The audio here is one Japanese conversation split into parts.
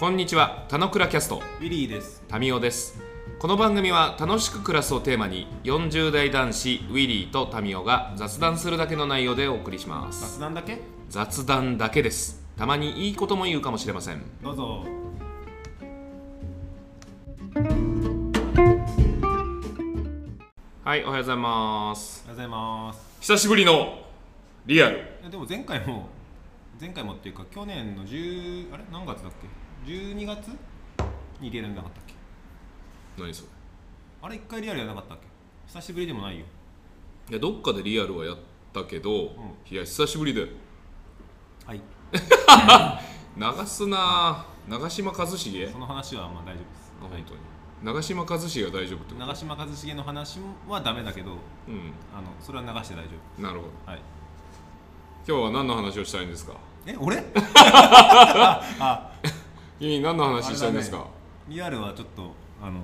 こんにちは、たのくらキャスト、ウィリーですタミオです。この番組は楽しく暮らすをテーマに、40代男子ウィリーとタミオが雑談するだけの内容でお送りします。雑談だけ？雑談だけです。たまにいいことも言うかもしれません。どうぞはい、おはようございます。おはようございます久しぶりのリアル。いやでも前回も前回もっていうか去年の10あれ？何月だっけ？12月にリアルなかったっけ？何それ？あれ1回リアルやらなかったっけ？久しぶりでもないよ。いや、どっかでリアルはやったけど、いや、久しぶりだよ。はい。流すなぁ長嶋一茂？その話はまあ大丈夫です。あ本当に。長嶋一茂は大丈夫ってこと？長嶋一茂の話はダメだけどうあのそれは流して大丈んなるほど。夫はい。今日は何の話をしたいんですか？え俺？ああ君何の話したいんですか、あリアルはちょっとあの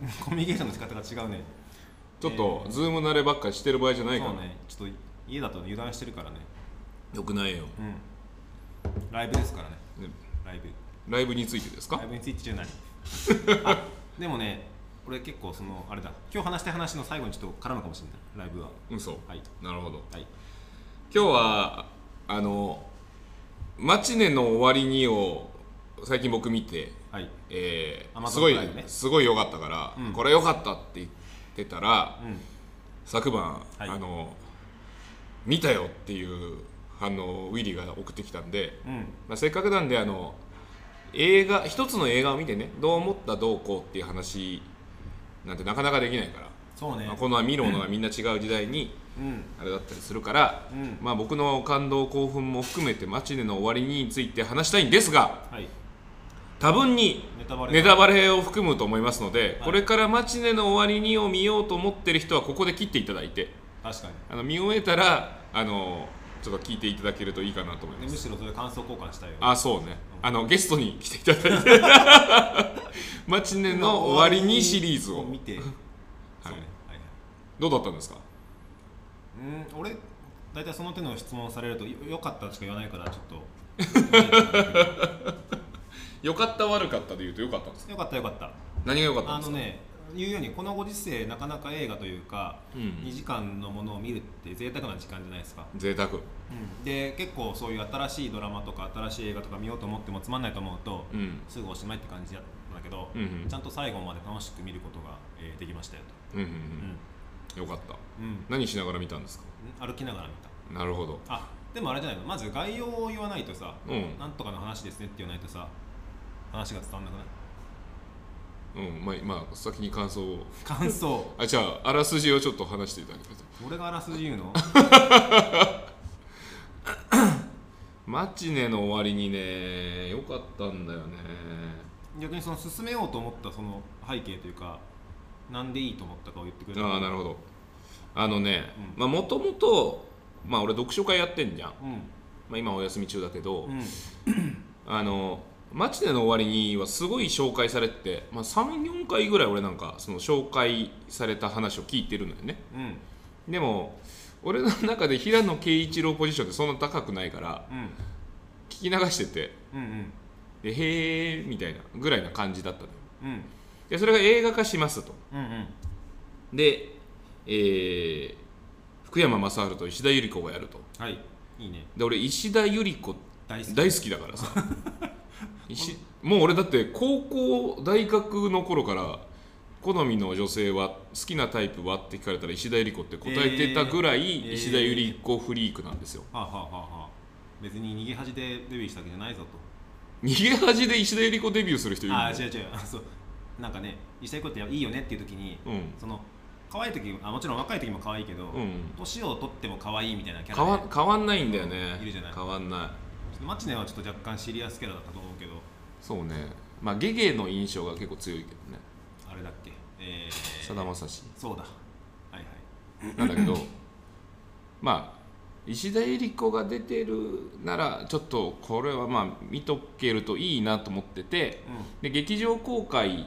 コミュニケーションの仕方が違うね。ちょっと、ズーム慣ればっかりしてる場合じゃないから。そうね。ちょっと家だと油断してるからね。よくないよ、うん。ライブですからね。ねライブ。ライブについてですか？ライブについてじゃない。あでもね俺結構そのあれだ。今日話したい話の最後にちょっと絡むかもしれない。ライブは。嘘はい。なるほど。はい。今日はあの「マチネの終わりに」を最近僕見て、はい。えーすごい、すごい良かったから、うん。これ良かったって言ってたら、うん。昨晩、はい。あの見たよっていう反応をウィリーが送ってきたんで、うん。まあ、せっかくなんであの映画一つの映画を見てねどう思ったどうこうっていう話なんてなかなかできないから、そうね。まあ、この見るものがみんな違う時代にうん。あれだったりするから、うん。まあ、僕の感動興奮も含めてマチネの終わりについて話したいんですがはい多分にネタバレ。を含むと思いますので、い。これからマチネの終わりにを見ようと思ってる人はここで切っていただいて確かに。あの見終えたらあのちょっと聞いていただけるといいかなと思います。しろそれ感想交換したいよあそうね。あのゲストに来ていただいて。マチネの終わりにシリーズを。見て。はい。はいどうだったんですか？うん俺大体その手の質問されるとよよかったしか言わないからちょっと 良かった悪かったで言うと良かったんですか？よかったよかった。何が良かったんですか？あのね言うようにこのご時世なかなか映画というか、うん。2時間のものを見るって贅沢な時間じゃないですか、贅沢。で結構そういう新しいドラマとか新しい映画とか見ようと思ってもつまんないと思うと、うん。すぐおしまいって感じだったんだけど、うんうん。ちゃんと最後まで楽しく見ることが、えーできましたよと、うんうんうん。うん。よかった。うん。何しながら見たんですか？歩きながら見た。なるほど。あでもあれじゃないの。まず概要を言わないとさ、うん。なんとかの話ですねって言わないとさ話が伝わんなくない？うんまあ、まあ、先に感想を。感想。あじゃああらすじをちょっと話していただけると俺があらすじ言うの？マチネの終わりにね良かったんだよね。逆にその進めようと思ったその背景というかなんでいいと思ったかを言ってくれたああなるほど。あのねうん。まあもともとまあ俺読書会やってんじゃん、うん。まあ、今お休み中だけど、うん。あのマチネの終わりにはすごい紹介されてて、まあ、34回ぐらい俺なんかその紹介された話を聞いてるのよね。うん。でも俺の中で平野啓一郎ポジションってそんな高くないからうん。聞き流しててうんうん。でへーみたいなぐらいな感じだったのよ。うん。でそれが映画化しますと。うんうん。で、えー福山雅治と石田ゆり子がやると。はい。いいね。で俺石田ゆり子大好きだからさ 石もう俺だって高校大学の頃から好みの女性は好きなタイプはって聞かれたら石田ゆり子って答えてたぐらえいー石田ゆり子フリークなんですよ。はあ、はあはあはあ、別に逃げ恥でデビューしたわけじゃないぞと。逃げ恥で石田ゆり子デビューする人いるの？ああ違う違う。あそう。なんかね石田ゆり子っていいよねっていう時に、うん。その可愛い時あもちろん若い時も可愛いけど、うん。年を取っても可愛いみたいなキャ変ラで。わ変わんないんだよね。いるじゃない。変わんない。マチネはちょっと若干シリアスキャラだったと思うけどそうね。まあゲゲの印象が結構強いけどね。あれだっけ？えー、さだまさし。そうだ。はいはい。なんだけど まあ石田ゆり子が出てるならちょっとこれはまあ見とけるといいなと思っててで劇場公開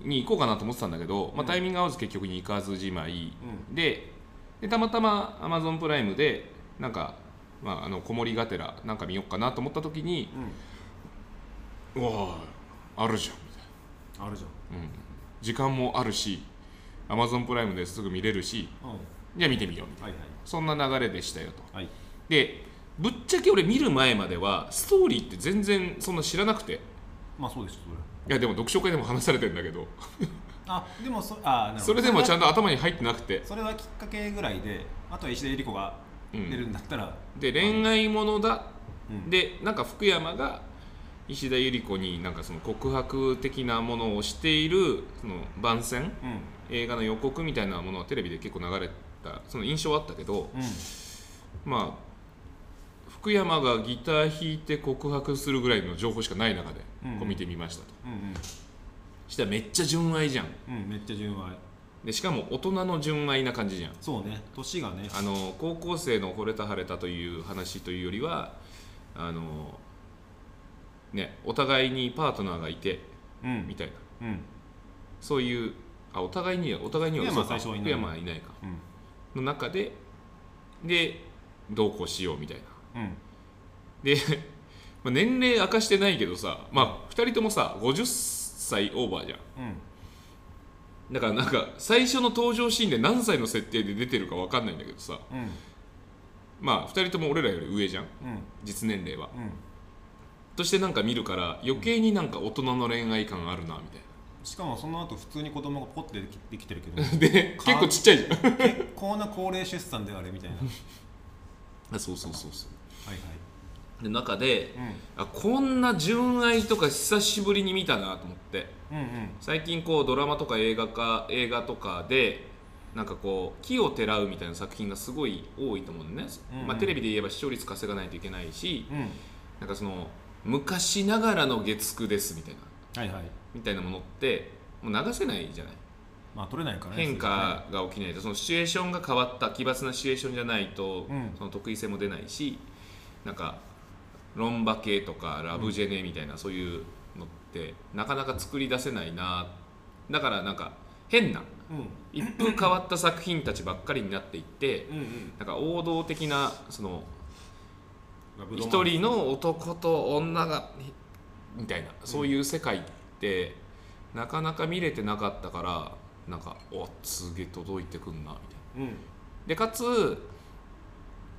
に行こうかなと思ってたんだけど、まあ、タイミング合わず結局に行かずじまい、うででたまたまアマゾンプライムでなんか、まあ、あの子守がてらなんか見ようかなと思った時にうんうわあるじゃんみたいな。あるじゃん。時間もあるし Amazon プライムですぐ見れるしうん。じゃあ見てみようみたいな。はいはい。そんな流れでしたよと。はい。でぶっちゃけ俺見る前まではストーリーって全然そんな知らなくて。いまあそうですそれ。やでも読書会でも話されてんだけど。あでもそあそれでもちゃんとと頭に入ってなくて。それはきっかけぐらいであとは石田ゆり子が出るんだったら、で恋愛ものだ。うん。でなんか福山が石田ゆり子になんかその告白的なものをしているその番宣うん。映画の予告みたいなものはテレビで結構流れたその印象はあったけどうんまあ福山がギター弾いて告白するぐらいの情報しかない中でうん。こう見てみましたと、うんしたらめっちゃ純愛じゃん。めっちゃ純愛。でしかも大人の純愛な感じじゃん。そうね。年がね。あの高校生の惚れた晴れたという話というよりはあのねお互いにパートナーがいてうん。みたいな。うん。そういうあお互いにはお互いには福山福山はいないか。うん。の中ででどうこうしようみたいな。うん。で、まあ、年齢明かしてないけどさまあ2人ともさ50歳オーバーじゃん。うん。だからなんか最初の登場シーンで何歳の設定で出てるか分かんないんだけどさ。うん。まあ2人とも俺らより上じゃん。うん。実年齢は。うんとしてなんか見るから余計になんか大人の恋愛感あるなみたいなしかもその後普通に子供がポッてできてるけどで結構ちっちゃいじゃん結構な高齢出産であれみたいなそうそうそうそうはいはいで中でうんあこんな純愛とか久しぶりに見たなと思ってうんうん最近こうドラマとか映画か映画とかでなんかこう木をてらうみたいな作品がすごい多いと思うんね、うんうんまあ、テレビで言えば視聴率稼がないといけないしうんなんかその昔ながらの月9ですみたいな。はいはい。みたいなものってもう流せないじゃない。まあ取れないからね変化が起きないと。そのシチュエーションが変わった奇抜なシチュエーションじゃないと、うん。その得意性も出ないしなんかロンバ系とかラブジェネみたいな、そういうのってなかなか作り出せないな。だからなんか変なうん。一風変わった作品たちばっかりになっていってうんうん。なんか王道的なその一人の男と女がみたいなそういう世界ってなかなか見れてなかったからなんかおすげえ届いてくんなみたいな。うん。でかつ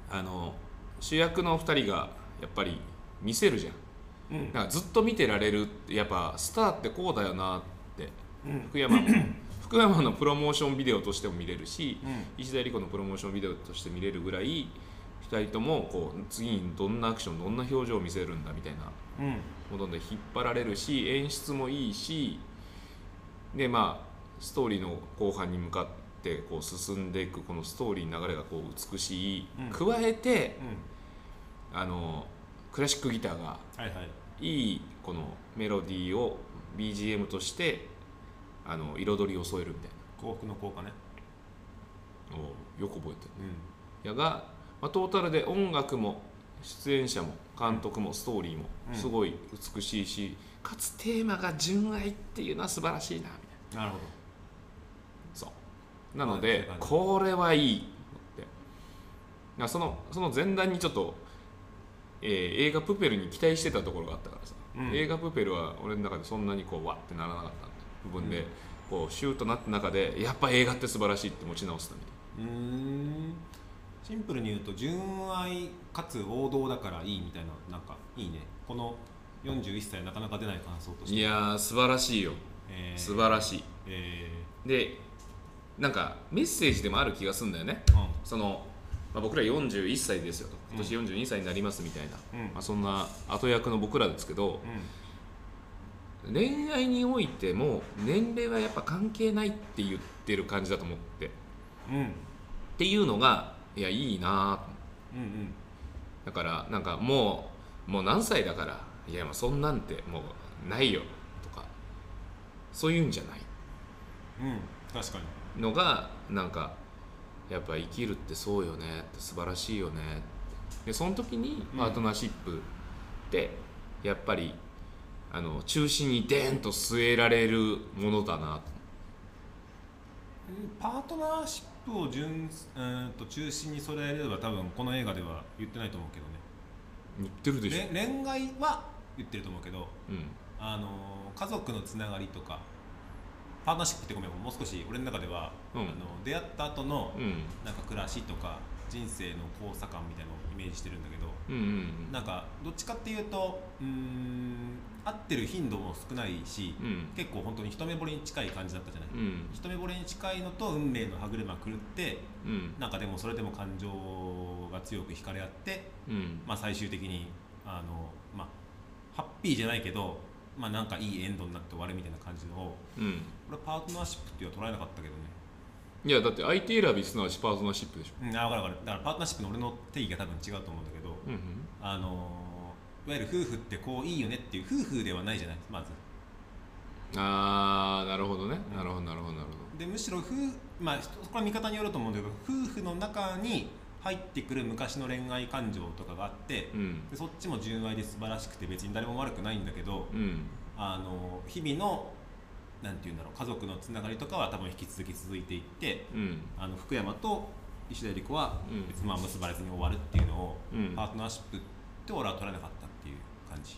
あの主役の2人がやっぱり見せるじゃん。うん。なんかずっと見てられるってやっぱスターってこうだよなって。うん。福山も 福山のプロモーションビデオとしても見れるしうん。石田ゆり子のプロモーションビデオとして見れるぐらい2人ともこう次にどんなアクションどんな表情を見せるんだみたいなうんもので引っ張られるし演出もいいしでまあストーリーの後半に向かってこう進んでいくこのストーリーの流れがこう美しい、うん。加えてうん。あのクラシックギターがはいはい。このメロディーを BGM としてあの彩りを添えるみたい幸福の効果ね。なおよく覚えてる。うん。やが、まあ、トータルで音楽も出演者も監督もストーリーもうん。すごい美しいし、かつテーマが純愛っていうのは素晴らしいなみたいな。なるほそう。なのはいではい。これはいいって。なそのその前段にちょっと、えー映画「プペル」に期待してたところがあったからさ、うん。映画「プペル」は俺の中でそんなにこうわってならなかった部分で、うん。こうシューとなった中でやっぱ映画って素晴らしいって持ち直したみたいどうーんシンプルに言うと純愛かつ王道だからいいみたいななんかいいね。この41歳なかなか出ない感想として。いやー素晴らしいよ。えー素晴らしい。えでなんかメッセージでもある気がするんだよね。ーうん。その、まあ、僕ら41歳ですよと。今年42歳になりますみたいな、うん。まあ、そんな後役の僕らですけどう恋愛においても年齢はやっぱ関係ないって言ってる感じだと思って。っていうのがいやいいなうんうんだからなんかもうもう何歳だからいやまあそんなんてもうないよとかそういうんじゃないうん確かに。のがなんかやっぱ生きるってそうよねって素晴らしいよねでその時にうん。パートナーシップってやっぱりあの中心にデーンと据えられるものだなパートナーシップを純うーんと中心にそれれば多分この映画では言ってないと思うけどね。言ってるでしょ、れ恋愛は言ってると思うけどうん、あの家族のつながりとかパートナーシップってごめんもう少し俺の中では、うん。あの出会った後のうん。なんか暮らしとか人生の交差感みたいなのをイメージしてるんだけどうんうん。なんかどっちかっていうとうーん会ってる頻度も少ないし、うん。結構本当に一目惚れに近い感じだったじゃない、うん。一目惚れに近いのと運命の歯車狂ってうん。なんかでもそれでも感情が強く惹かれ合って、うん。まあ、最終的にあの、まあ、ハッピーじゃないけど、まあ、なんかいいエンドになって終わるみたいな感じのをうん。俺はパートナーシップっていうのは捉えなかったけどね。いやだって相手選びすなわちパートナーシップでしょ。うんあ分かる分かる。だからパートナーシップの俺の定義が多分違うと思うんだけど、うん。あのいわゆる夫婦ってこういいよねっていう夫婦ではないじゃないまず。うんああなるほどね。なるほどなるほどなるほでむしろ夫まあ人これは見方によると思うんだけど夫婦の中に入ってくる昔の恋愛感情とかがあって、どうん。でそっちも純愛で素晴らしくて別に誰も悪くないんだけど、うん。あの日々のなんていうんだろう家族のつながりとかは多分引き続き続いていってうん。あの福山と石田ゆり子はうん。別にまあ結ばれずに終わるっていうのを、うん。パートナーシップって俺は取らなかった感じ。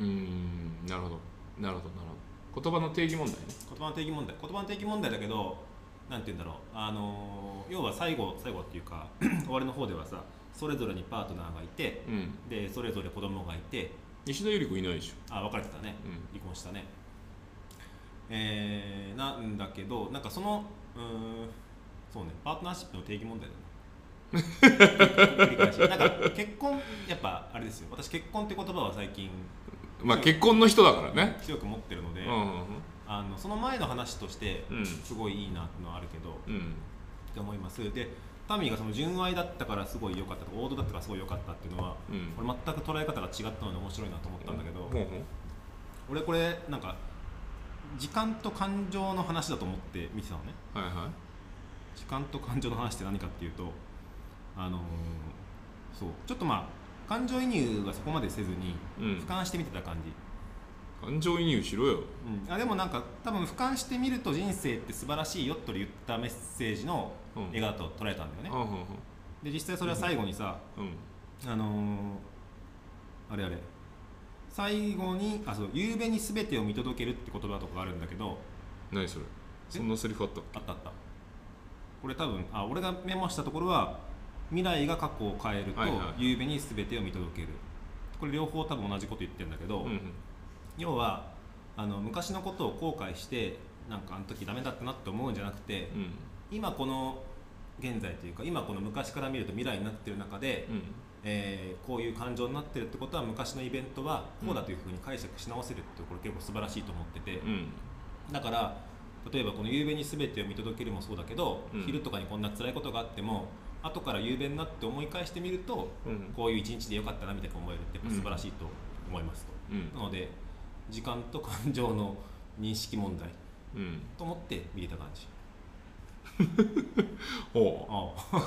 うんなるほど。なるほどなるほど。言葉の定義問題ね。言葉の定義問題。言葉の定義問題だけどなんて言うんだろう。あの要は最後最後っていうか 終わりの方ではさそれぞれにパートナーがいてうん。でそれぞれ子供がいて石田ゆり子いないでしょ。あ別れてたね、うん。離婚したね。えー、なんだけどなんかそのうーんそうね。パートナーシップの定義問題だね繰り返しなんか結婚やっぱあれですよ。私結婚って言葉は最近まあ結婚の人だからね。強く持ってるので、うんうんあのその前の話としてうん。すごいいいなっていうのはあるけど、うん。って思います。でタミーがその純愛だったからすごい良かったとか王道だったからすごい良かったっていうのは、うん。俺全く捉え方が違ったので面白いなと思ったんだけど、ほうほう。俺これなんか時間と感情の話だと思って見てたのね。はいは時間と感情の話って何かっていうとあのーそう。ちょっとまあ感情移入はそこまでせずにうん。俯瞰して見てた感じ、い感情移入しろよ。うん。あでもなんか多分俯瞰してみると人生って素晴らしいよと言ったメッセージのうん。映画だと捉えたんだよね、はんで実際それは最後にさ、うん。あのーあれあれ。最後にあそう夕べに全てを見届けるって言葉とかがあるんだけど。何それ？そんなセリフあったっあったあった。これ多分あ俺がメモしたところは未来が過去を変えると、はいはい。夕べに全てを見届ける。これ両方多分同じこと言ってるんだけど、けうん。要はあの昔のことを後悔してなんかあの時ダメだったなって思うんじゃなくて、うん。今この現在というか今この昔から見ると未来になってる中で、うん。えーこういう感情になってるってことは昔のイベントはこうだというふうに解釈し直せるってこれ結構素晴らしいと思ってて、うん。だから例えばこの「夕べに全てを見届ける」もそうだけど、うん。昼とかにこんな辛いことがあっても後から夕べになって思い返してみると、うん。こういう一日でよかったなみたいな思えるってやっぱ素晴らしいと思いますと、うん。なので時間と感情の認識問題うん。と思って見れた感じ。ほあう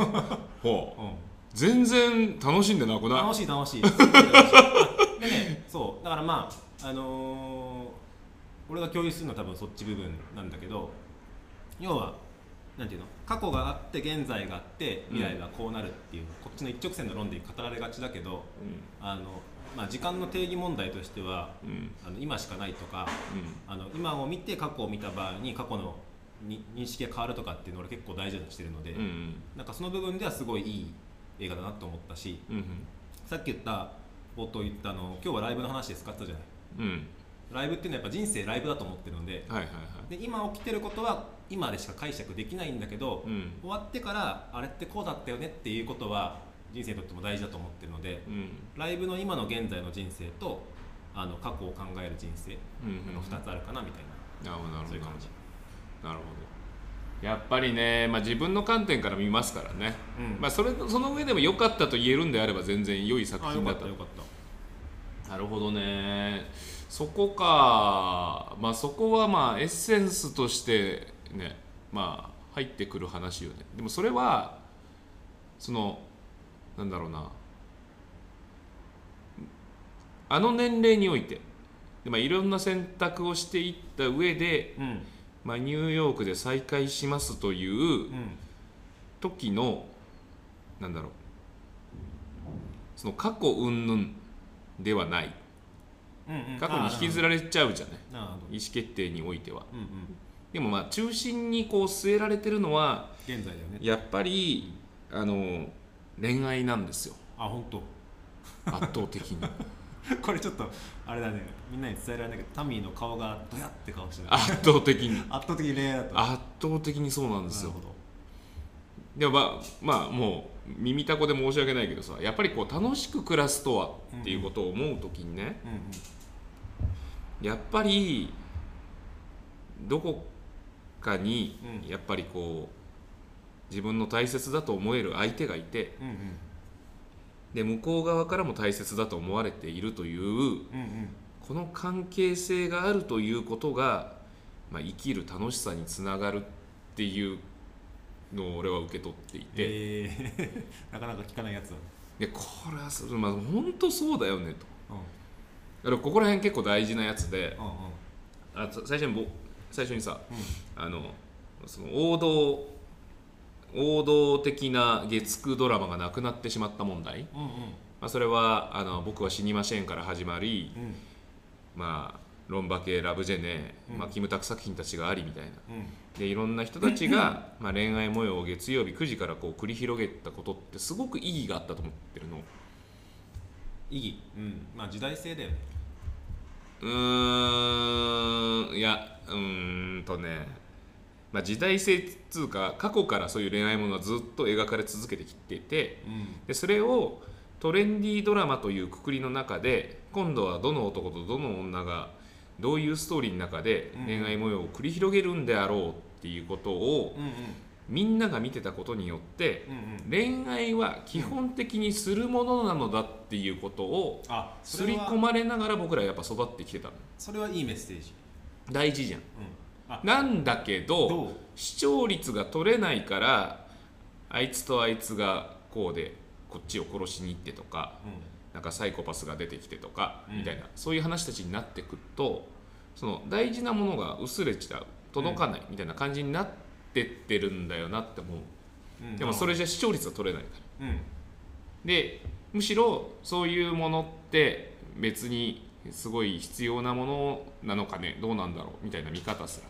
ほう。あ、うん。全然楽しんでなくない？楽しい楽しいすっごい楽しい。でねそう。だからまああのー俺が共有するのは多分そっち部分なんだけど要はなんていうの？過去があって現在があって未来がこうなるっていう、こっちの一直線の論で語られがちだけどあの、まあ、時間の定義問題としてはあの今しかないとかあの今を見て過去を見た場合に過去のに認識が変わるとかっていうのを俺結構大事だとしてるので、なんかその部分ではすごいいい映画だなと思ったしうんさっき言った冒頭言ったあの今日はライブの話で使ったじゃない。うん。ライブっていうのはやっぱ人生ライブだと思ってるのでで今起きてることは今でしか解釈できないんだけど、うん。終わってからあれってこうだったよねっていうことは人生にとっても大事だと思ってるのでうん。ライブの今の現在の人生とあの過去を考える人生うんの2つあるかなみたいな、なるほどなるほど。そういう感じ。なるほど。やっぱりね、まあ、自分の観点から見ますからね、うん。まあ、それその上でも良かったと言えるんであれば全然良い作品だったかったよかった。なるほどね。そこか。まあそこはまあエッセンスとしてねまあ入ってくる話よね。でもそれはそのなんだろうな。あの年齢においてで、まあ、いろんな選択をしていった上で、うん。まあ、ニューヨークで再会しますといううん。時のなんだろう。その過去云々ではない。うんうん。過去に引きずられちゃうじゃない。意思決定においては。うんうんでもまあ中心にこう据えられてるのは現在だよね。やっぱりあの恋愛なんですよ。あ本当。圧倒的に。これちょっとあれだね。みんなに伝えられないけどタミーの顔がドヤって顔してる。圧倒的に。圧倒的に恋愛だった圧倒的にそうなんですよ。でもまあまあもう耳たこで申し訳ないけどさやっぱりこう楽しく暮らすとはっていうことを思う時にね、うんうん。やっぱりどこかにうん。やっぱりこう自分の大切だと思える相手がいてで向こう側からも大切だと思われているというこの関係性があるということが、まあ、生きる楽しさにつながるっていうのを俺は受け取っていて、え。ー、なかなか聞かないやつ。だでこれはまあ、本当そうだよねと。うん。だからここら辺結構大事なやつで。うんうん。あさ最初にぼ最初にさうんあのその王道王道的な月9ドラマがなくなってしまった問題、うんうん。まあ、それはあの「僕は死にません」から始まり、うん。まあ、ロンバ系ラブジェネ、うん。まあ、キムタク作品たちがありみたいな。うん。でいろんな人たちが、まあ、恋愛模様を月曜日9時からこう繰り広げたことってすごく意義があったと思ってるの。意義。うん。まあ時代性だよねうーんいやうーんとね、まあ、時代性っつうか過去からそういう恋愛ものはずっと描かれ続けてきててうん。でそれをトレンディードラマというくくりの中で今度はどの男とどの女がどういうストーリーの中で恋愛模様を繰り広げるんであろうっていうことをうんうんみんなが見てたことによってうんうん。恋愛は基本的にするものなのだっていうことを刷り込まれながら僕らやっぱ育ってきてたの。それはいいメッセージ。大事じゃん。うん。あ。なんだけど視聴率が取れないからあいつとあいつがこうでこっちを殺しに行ってとかうなんかサイコパスが出てきてとかうん。みたいな、そういう話たちになってくるとその大事なものが薄れちゃう。届かないみたいな感じになってってるんだよなって思う、んうん。でもそれじゃ視聴率は取れないから。うん。でむしろそういうものって別にすごい必要なものなのかねどうなんだろうみたいな見方すら。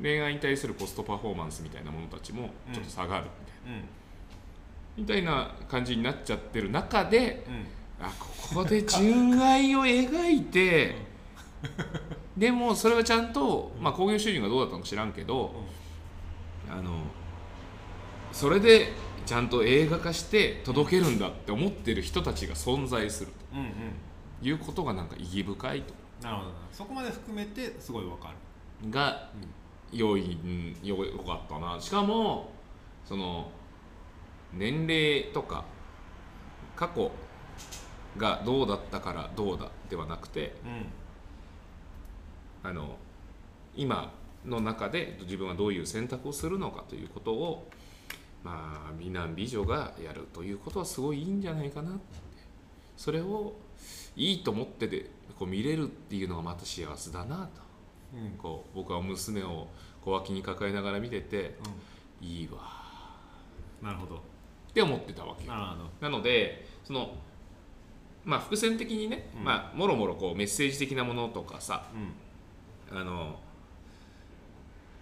恋愛に対するコストパフォーマンスみたいなものたちもちょっと下がるみたいな、うん。うんみたいな感じになっちゃってる中でうん。あここで純愛を描いてでもそれはちゃんと、まあ、興行収入がどうだったのか知らんけどあのそれでちゃんと映画化して届けるんだって思ってる人たちが存在すると。いうことがなんか意義深いと。なるほど。なそこまで含めてすごいわかる。が良いうんよよかったな。しかもその年齢とか過去がどうだったからどうだではなくて。うん。あの今の中で自分はどういう選択をするのかということをまあ美男美女がやるということはすごいいいんじゃないかなって。それをいいと思ってでこう見れるっていうのがまた幸せだなと。うん。こう僕は娘を小脇に抱えながら見てていいわ。なるほど。って思ってたわけよ。なのでそのまあ伏線的にね、うん。まあもろもろこうメッセージ的なものとかさうん。あの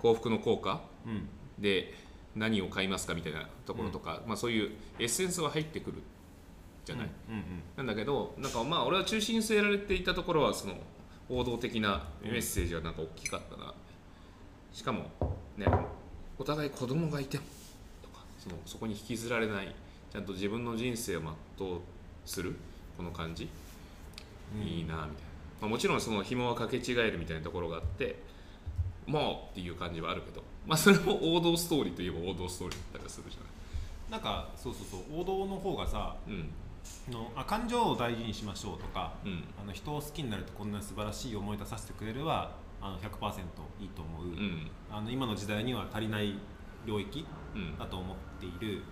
幸福の効果うん。で何を買いますかみたいなところとか、まあ、そういうエッセンスは入ってくるじゃない、なんだけどなんかまあ俺は中心に据えられていたところはその王道的なメッセージがなんか大きかったな、しかもねお互い子供がいてもとかそのそこに引きずられない。ちゃんと自分の人生を全うするこの感じ、うん。いいなみたいな、まあ、もちろんその紐はかけ違えるみたいなところがあってもうっていう感じはあるけど。まあそれも王道ストーリーといえば王道ストーリーだったりするじゃなんかそうそうそう。王道の方がさないのあ感情を大事にしましょうとかうん。うんあの人を好きになるとこんな素晴らしい思い出させてくれるはあの100%いいと思う、うん。あの今の時代には足りない領域うん。だと思っている。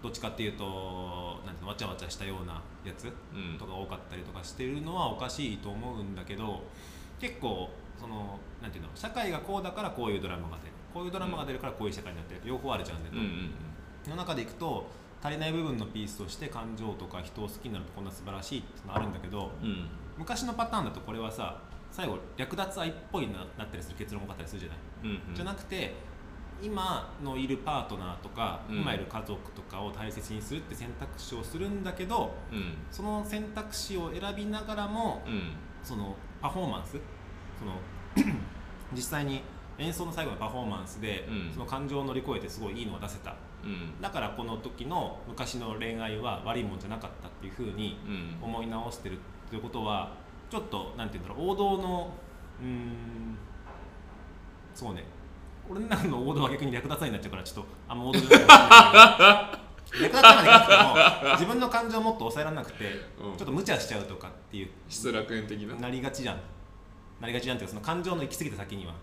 どっちかっていうとなんていうのわちゃわちゃしたようなやつうん。とか多かったりとかしてるのはおかしいと思うんだけど結構そのなんていうの社会がこうだからこういうドラマが出る。こういうドラマが出るからこういう社会になってる。両方あるじゃんね、うんうんの中でいくと足りない部分のピースとして感情とか人を好きになるとこんな素晴らしいってのあるんだけどうん。昔のパターンだとこれはさ最後略奪愛っぽいななったりする結論が多かったりするじゃない、うんうん。じゃなくて今のいるパートナーとか、うん。今いる家族とかを大切にするって選択肢をするんだけどうん。その選択肢を選びながらもうん。そのパフォーマンスその 実際に演奏の最後のパフォーマンスで、うん。その感情を乗り越えてすごいいいのが出せた。うん。だからこの時の昔の恋愛は悪いもんじゃなかったっていうふうにうん。思い直してるっていうことはちょっとなんて言うんだろう王道のうーんそうね。俺の王道は逆に略奪愛になっちゃうからちょっとあんま王道じゃない。ないけども自分の感情をもっと抑えられなくて、うん。ちょっと無茶しちゃうとかっていう。失楽園的な。なりがちじゃんなりがちじゃんっていうかその感情の行き過ぎた先には。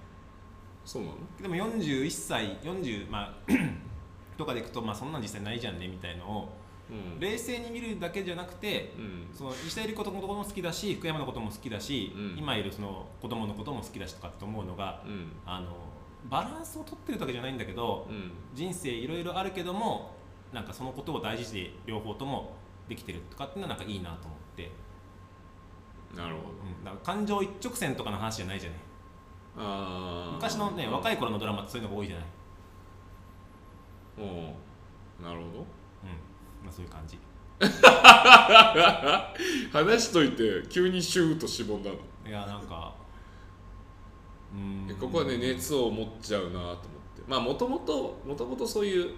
そうなの？でも41歳40まあ とかでいくとまあそんなん実際ないじゃんねみたいのをうん。冷静に見るだけじゃなくてうん。その石田ゆり子のことも好きだし福山のことも好きだし、うん。今いるその子供のことも好きだしとかって思うのがうん。あのバランスを取ってるわけじゃないんだけどうん。人生いろいろあるけどもなんかそのことを大事で両方ともできてるとかっていうのはなんかいいなと思って、なるほど。うん、だから感情一直線とかの話じゃないじゃない。ああ昔のね若いい頃のドラマってそういうのが多いじゃない、おおなるほど。うん。まあ、そういう感じ。話しといて急にシューッとしぼんだの。いやなんかうーん。ここはね熱を持っちゃうなと思って。まあもともともともとそういう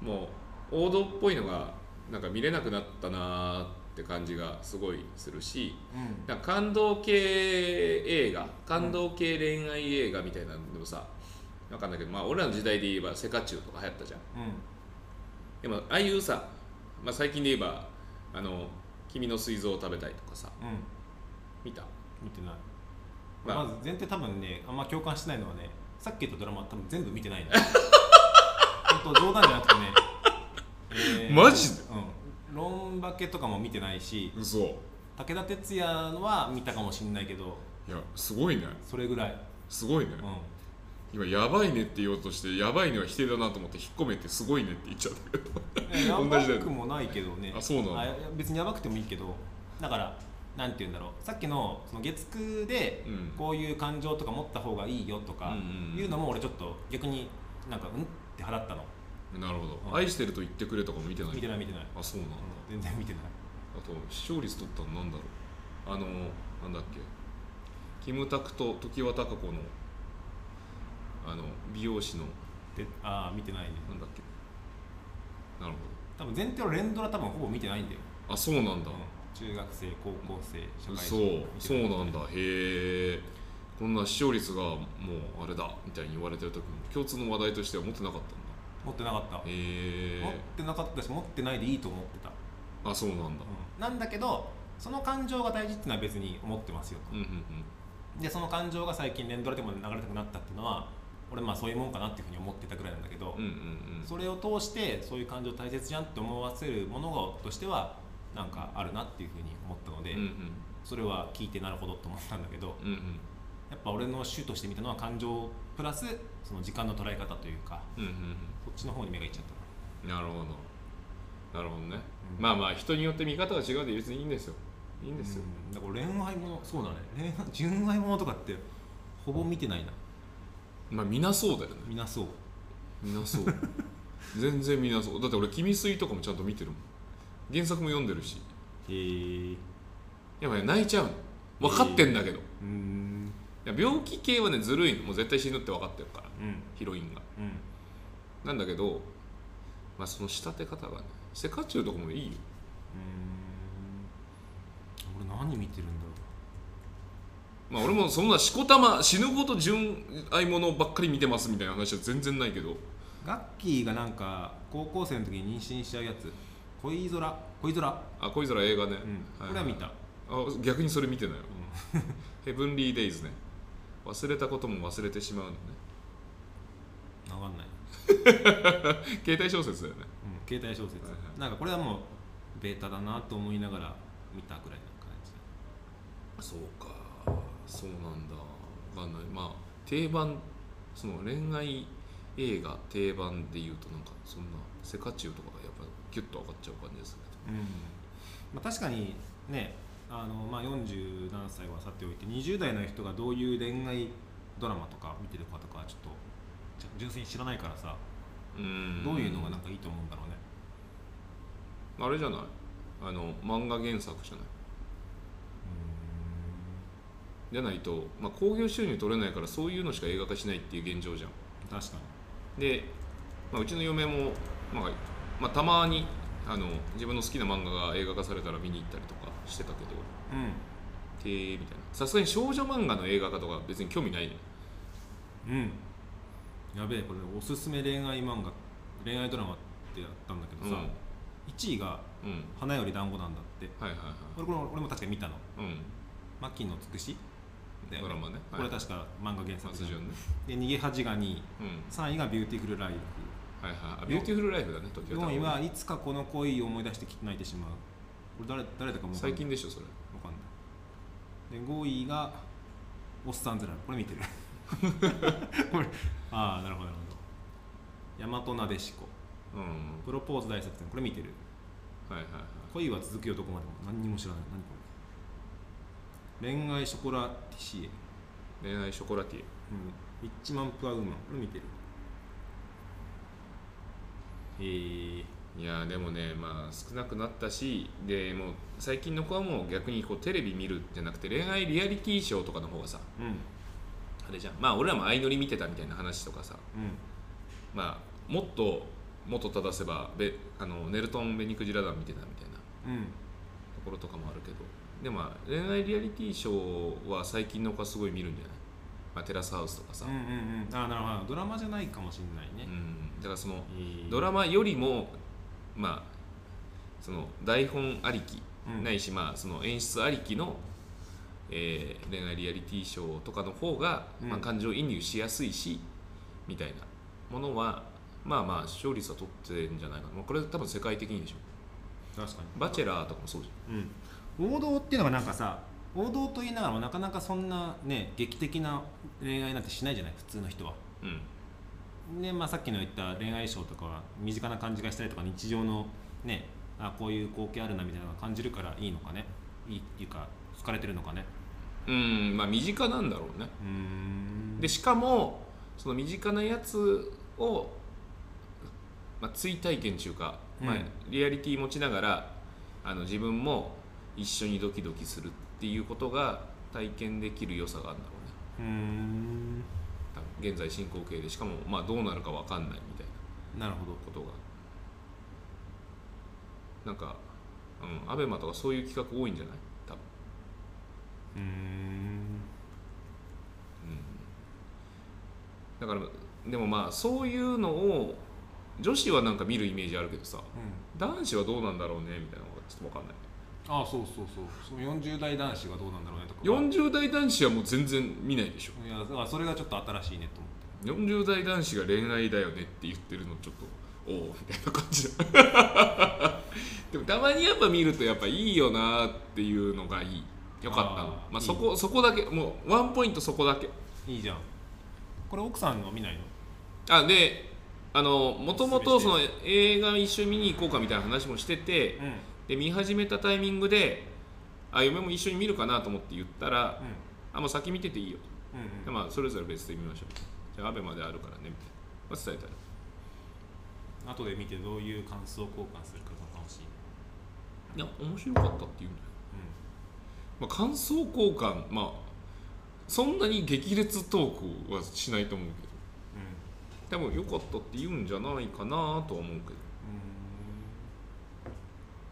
もう王道っぽいのがなんか見れなくなったなって感じがすごいするしうん。感動系映画感動系恋愛映画みたいなのでもさわかんないけどまあ俺らの時代で言えばセカチュウとか流行ったじゃん。うん。でもああいうさ、まあ、最近で言えばあの「君の膵臓を食べたい」とかさうん。見た？見てない、まあ。まず前提多分ねあんま共感してないのはねさっき言ったドラマ多分全部見てないの。本当冗談じゃなくてね、えマジで？うんロンバケとかも見てないし嘘。い武田鉄矢は見たかもしんないけどやすごいね。それぐらい、すごいね。うん、今やばいねって言おうとしてやばいねは否定だなと思って引っ込めてすごいねって言っちゃったけど。いやばくもないけどね。あそうなんだいや別にやばくてもいいけどだからなんて言うんだろう。さっきのその月9でうん。こういう感情とか持った方がいいよとかうんうんうん。いうのも俺ちょっと逆になんかうんって払ったのなるほど、うん愛してると言ってくれとかも見てない。見てない見てない、あそうなんだ、うん全然見てない。あと視聴率取ったのなんだろう。あのなんだっけ。キムタクと常盤貴子のあの美容師の。でああ見てないね。なんだっけ。なるほ多分前提の連ドラ多分ほぼ見てないんだよ、どあそうなんだ、うん。中学生高校生社会そう人そうなんだ。へえこんな視聴率がもうあれだみたいに言われてる時も共通の話題としては持ってなかったんだ持ってなかった、へ持っえてなかったし持ってないでいいと思ってた、あそうなんだ。うん。なんだけどその感情が大事っていうのは別に思ってますよと。うんうんでその感情が最近連ドラでも流れたくなったっていうのは俺まあそういうもんかなっていうふうに思ってたぐらいなんだけど、うんうんうん。うんそれを通してそういう感情大切じゃんって思わせるものとしてはなんかあるなっていうふうに思ったので、うんうん。それは聞いてなるほどと思ったんだけどうんうん。やっぱ俺の主として見たのは感情プラスその時間の捉え方というかうんうんちの方に目がいっちゃった。うんなるほど。なるほどね、うん。まあまあ人によって見方が違うで別にいいんですよ。いいんですよ、うん。だから恋愛ものそうだね。恋愛 純愛ものとかってほぼ見てないな。まあみなそうだよね。みんなそう。みなそう。全然みなそう。だって俺「君水」とかもちゃんと見てるもん。原作も読んでるし。へえ。やっぱね泣いちゃうの。分かってんだけど、うん。いや病気系はねずるいの。もう絶対死ぬって分かってるから。うん。ヒロインが。うんなんだけどまあその仕立て方がねセカチュウとかもいいよ。うん。俺何見てるんだろまあ俺もそんなしこたま死ぬほど純愛ものばっかり見てますみたいな話は全然ないけど。うガッキーがなんか高校生の時に妊娠しちゃうやつ。恋空恋空。あ恋空映画ね、うん。これは見た、あ逆にそれ見てないようん。ヘブンリーデイズね。忘れたことも忘れてしまうのね。分かんない、携帯小説だよね。うん、携帯小説、はいはい。なんかこれはもうベータだなと思いながら見たぐらいな感じ。そうか。そうなんだ。わかんない。まあ定番その恋愛映画定番で言うとなんかそんなセカチュウとかがやっぱギュッと上がっちゃう感じですね。うん。まあ、確かにねあの、まあ、40何歳はさておいて20代の人がどういう恋愛ドラマとか見てるかとかちょっと純粋に知らないからさうん。どういうのがなんかいいと思うんだろうね。あれじゃない？あの漫画原作じゃない？じゃないと、まあ、興行収入取れないからそういうのしか映画化しないっていう現状じゃん。確かで、まあ、うちの嫁も、まあまあ、たまにあの自分の好きな漫画が映画化されたら見に行ったりとかしてたけどにうん。てーみたいな。さすがに少女漫画の映画化とか別に興味ないね。うんやべえこれおすすめ恋愛漫画恋愛ドラマってやったんだけどさ、うん。1位がうん「花より団子なんだって。はいはいは俺これ俺も確かに見たの。いうん。牧野つくし？だよね。ドラマね。これ確か漫画原作松潤ね。で逃げ恥が2位うん。3位がビューティフルライフ。はいはい。あビューティフルライフだね時4位はいつかこの恋を思い出して泣いてしまう。これ誰誰だかも最近でしょそれ。わかんない。で5位がおっさんずラブこれ見てる。これああなるほどなるほど。大和なでしこうんプロポーズ大作戦これ見てる？はいはいはい。恋は続きよどこまでも。何にも知らない。何これ。恋愛ショコラティシエ、恋愛ショコラティエ。うん、イッチマンプアウーマン。これ見てる？え。ー、いやーでもねまあ少なくなったしでもう最近の子はもう逆にこうテレビ見るじゃなくて恋愛リアリティショーとかの方がさうんあれじゃん。まあ俺らも相乗り見てたみたいな話とかさ。うん。まあもっともっと正せばべあのネルトン・ベニクジラ団見てたみたいな。うん。ところとかもあるけど。でもまあ恋愛リアリティショーは最近の子はすごい見るんじゃない、まあ、テラスハウスとかさ、うんうんうん。あーなるほど。ドラマじゃないかもしれないね、うん。だからそのえードラマよりもまあその台本ありき、うん。ないしまあその演出ありきの、えー恋愛リアリティショーとかの方が、うん。まあ、感情移入しやすいしみたいな。ものはまあまあ視聴率は取ってんじゃないかな。まあこれ多分世界的にでしょ。確かに。バチェラーとかもそうじうん、王道っていうのがなんかさ王道と言いながらもなかなかそんなね劇的な恋愛なんてしないじゃない？普通の人は。ゃんうん。で、まあ、さっきの言った恋愛ショーとかは身近な感じがしたりとか日常のねあこういう光景あるなみたいなのが感じるからいいのかね。いいっていうか好かれてるのかねうんまあ身近なんだろうね。でしかもその身近なやつを、まあ、追体験中か、まあうん、リアリティ持ちながらあの自分も一緒にドキドキするっていうことが体験できる良さがあるんだろうね。うーん現在進行形でしかもまあどうなるか分かんないみたいななるほど。ことが。なんか、うん、アベマとかそういう企画多いんじゃない？多分うーん。だからでもまあそういうのを女子はなんか見るイメージあるけどさうん。男子はどうなんだろうねみたいなのがちょっと分かんない。ああそうそうそう。その40代男子がどうなんだろうねとか。40代男子はもう全然見ないでしょ。いやだからそれがちょっと新しいねと思って40代男子が恋愛だよねって言ってるのちょっとおおみたいな感じだ。でもたまにやっぱ見るとやっぱいいよなっていうのがいいよかったの。あーまあ、いい。そこそこだけ。もうワンポイントそこだけ。いいじゃん。これ奥さんの見ないの？あであのもともとその映画一緒に見に行こうかみたいな話もしてて、うん。で見始めたタイミングであ嫁も一緒に見るかなと思って言ったら、あもう先見てていいよと。うんうん。でまあそれぞれ別で見ましょう。じゃあアベまであるからねみたいな、まあ、伝えたら。後で見てどういう感想交換するかが楽しい、いや面白かったって言うんだよ、まあ、感想交換まあそんなに激烈トークはしないと思うけど。多分良かったって言うんじゃないかなとは思うけど、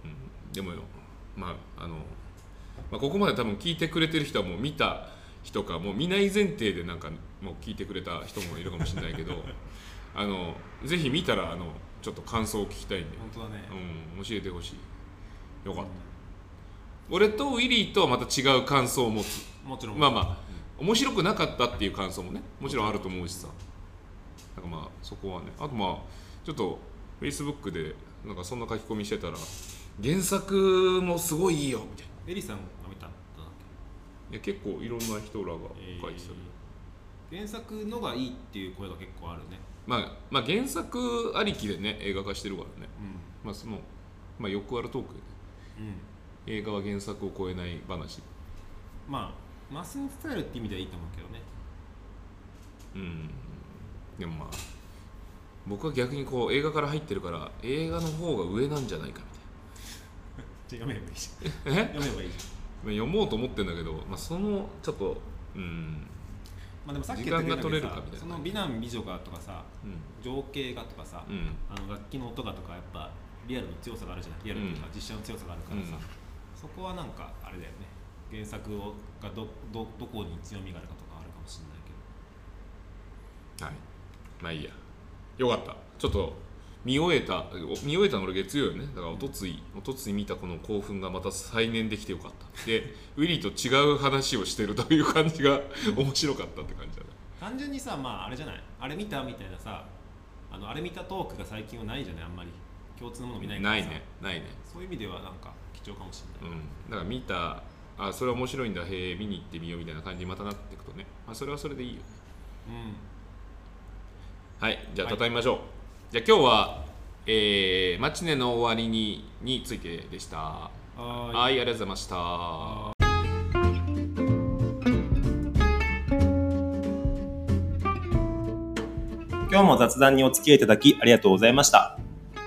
うん、でもよまああの、まあ、ここまで多分聞いてくれてる人はもう見た人かもう見ない前提でなんかもう聞いてくれた人もいるかもしれないけど あのぜひ見たらあのちょっと感想を聞きたいんで、本当だね、うん、教えてほしい。よかった、俺とウィリーとはまた違う感想を持つ。もちろん。まあまあ面白くなかったっていう感想もねもちろんあると思うしさ。なんかまあそこはね。あとまあちょっとフェイスブックでなんかそんな書き込みしてたら原作もすごいいいよみたいな。エリさんが見たんだっいや結構いろんな人らがけ、書いてた、原作のがいいっていう声が結構あるね。まあ、まあ原作ありきでね映画化してるからね。うまあその、まあ、よくあるトークでね。ん、うん、映画は原作を超えない話。まあマスに伝えるって意味ではいいと思うけどね。うん。でもまあ僕は逆にこう映画から入ってるから映画の方が上なんじゃないか じゃあ読めばいいじゃん。読めばいいじまあ読もうと思ってんだけど、まあ、そのちょっとうん。ゃんまあでもさっき言ったさみたいな。その美男美女がとかさうん。情景がとかさ、うん。あの楽器の音がとかやっぱリアルの強さがあるじゃない？リアルっていうか実写の強さがあるからさ、うんそこはなんかあれだよね。原作をがどどどこに強みがあるかとかあるかもしれないけど。はい。まあいいや。よかった。ちょっと見終えた見終えたの俺月曜よね。だからおとついおとつい見たこの興奮がまた再燃できてよかった。で ウィリーと違う話をしてるという感じが 面白かったって感じだね。単純にさまああれじゃない？あれ見たみたいなさあのあれ見たトークが最近はないじゃない？あんまり。共通のもの見ないからさ。ないね。ないね。そういう意味ではなんか貴重かもしれない、うん。だから見たあそれは面白いんだへえ見に行ってみようみたいな感じにまたなっていくとね、まあ、それはそれでいいよね。はい。じゃあはい。畳みましょう、じゃあ今日はえー、マチネの終わりにについてでした。はいありがとうございました。今日も雑談にお付き合いいただきありがとうございました。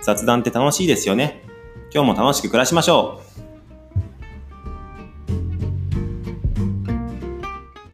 雑談って楽しいですよね。今日も楽しく暮らしましょう。